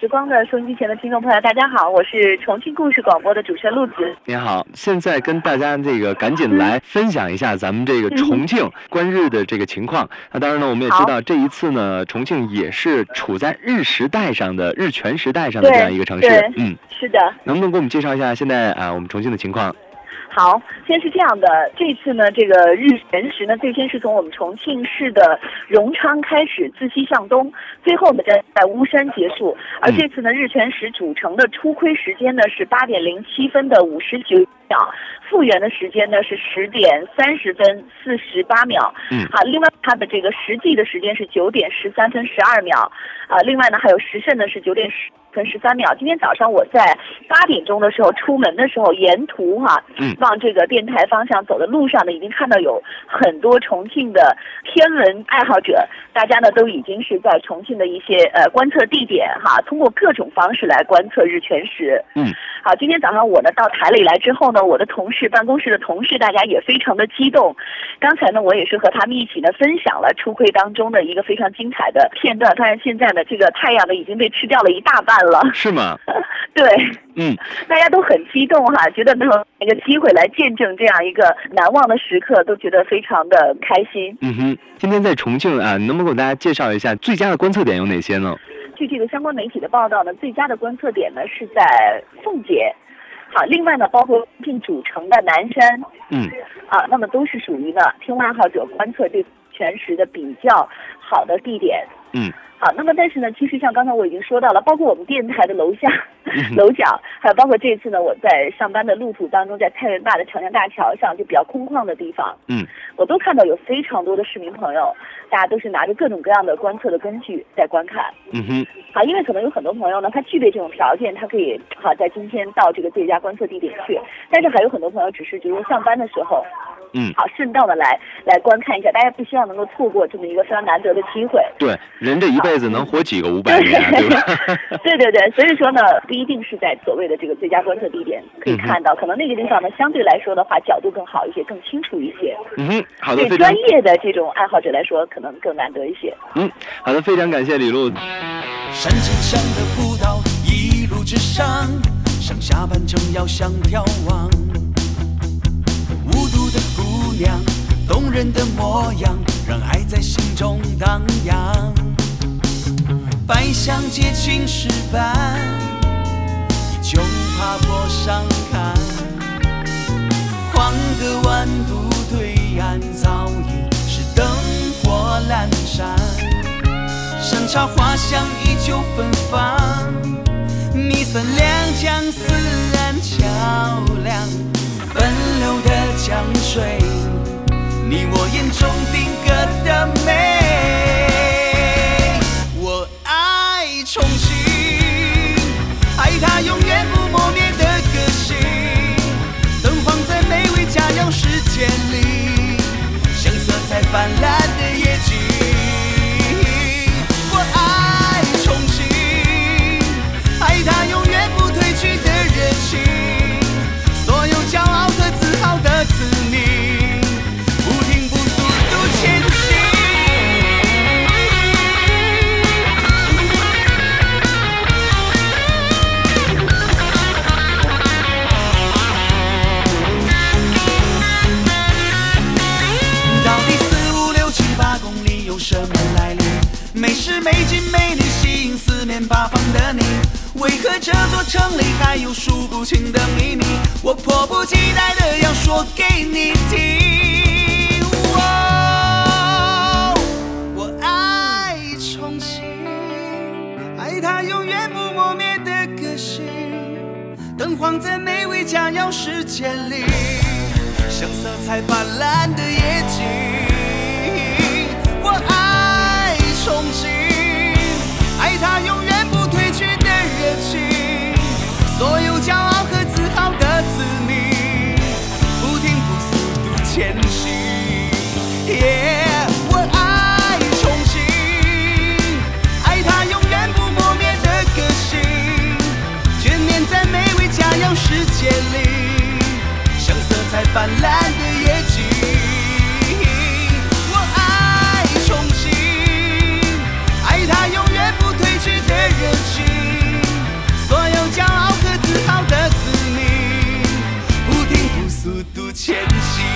时光的收音机前的听众朋友，大家好，我是重庆故事广播的主持人陆子。您好，现在跟大家这个赶紧来分享一下咱们这个重庆观日的这个情况。那当然呢，我们也知道这一次呢，重庆也是处在日时代上的日全时代上的这样一个城市。嗯，是的。能不能给我们介绍一下现在啊我们重庆的情况？好，先是这样的，这次呢，这个日全食呢，最先是从我们重庆市的荣昌开始，自西向东，最后呢在在巫山结束。而这次呢，日全食主城的初亏时间呢是八点零七分的五十九秒，复原的时间呢是十点三十分四十八秒。嗯，好，另外它的这个实际的时间是九点十三分十二秒。啊，另外呢还有时辰呢是九点十。分十三秒。今天早上我在八点钟的时候出门的时候，沿途哈，嗯往这个电台方向走的路上呢，已经看到有很多重庆的天文爱好者，大家呢都已经是在重庆的一些呃观测地点哈，通过各种方式来观测日全食。嗯，好，今天早上我呢到台里来之后呢，我的同事办公室的同事大家也非常的激动。刚才呢我也是和他们一起呢分享了初窥当中的一个非常精彩的片段。当然现在呢这个太阳呢已经被吃掉了一大半。了是吗？对，嗯，大家都很激动哈，觉得能有一个机会来见证这样一个难忘的时刻，都觉得非常的开心。嗯哼，今天在重庆啊，能不能给大家介绍一下最佳的观测点有哪些呢？据这个相关媒体的报道呢，最佳的观测点呢是在奉节，好，另外呢包括重庆主城的南山，嗯，啊，那么都是属于呢天文爱好者观测这全食的比较好的地点。嗯。好，那么但是呢，其实像刚才我已经说到了，包括我们电台的楼下、楼角，还有包括这次呢，我在上班的路途当中，在太原坝的长江大桥上，就比较空旷的地方，嗯，我都看到有非常多的市民朋友，大家都是拿着各种各样的观测的根据在观看，嗯哼，好，因为可能有很多朋友呢，他具备这种条件，他可以好在今天到这个最佳观测地点去，但是还有很多朋友只是就是上班的时候。嗯，好，顺道的来来观看一下，大家不希望能够错过这么一个非常难得的机会。对，人这一辈子能活几个五百年，对吧？对对对，所以说呢，不一定是在所谓的这个最佳观测地点可以看到，可能那个地方呢，相对来说的话，角度更好一些，更清楚一些。嗯哼，好的，对专业的这种爱好者来说，可能更难得一些。嗯，好的，非常感谢李璐。山间上的步道，一路之上，上下班正要向眺望。动人的模样，让爱在心中荡漾。百香结青石板，依旧爬坡上看。黄河弯渡对岸，早已是灯火阑珊。山茶花香依旧芬芳，弥散两江四岸桥梁，你我眼中定格的美，我爱重庆，爱它永远不磨灭的个性。灯放在美味佳肴世界里，像色彩斑斓的夜景。这座城里还有数不清的秘密？我迫不及待的要说给你听。我爱重庆，爱它永远不磨灭的个性，灯晃在美味佳肴世界里，像色彩斑斓的夜景。泛滥的夜景，我爱重庆，爱它永远不褪去的热情，所有骄傲和自豪的子民，不停步速度前行。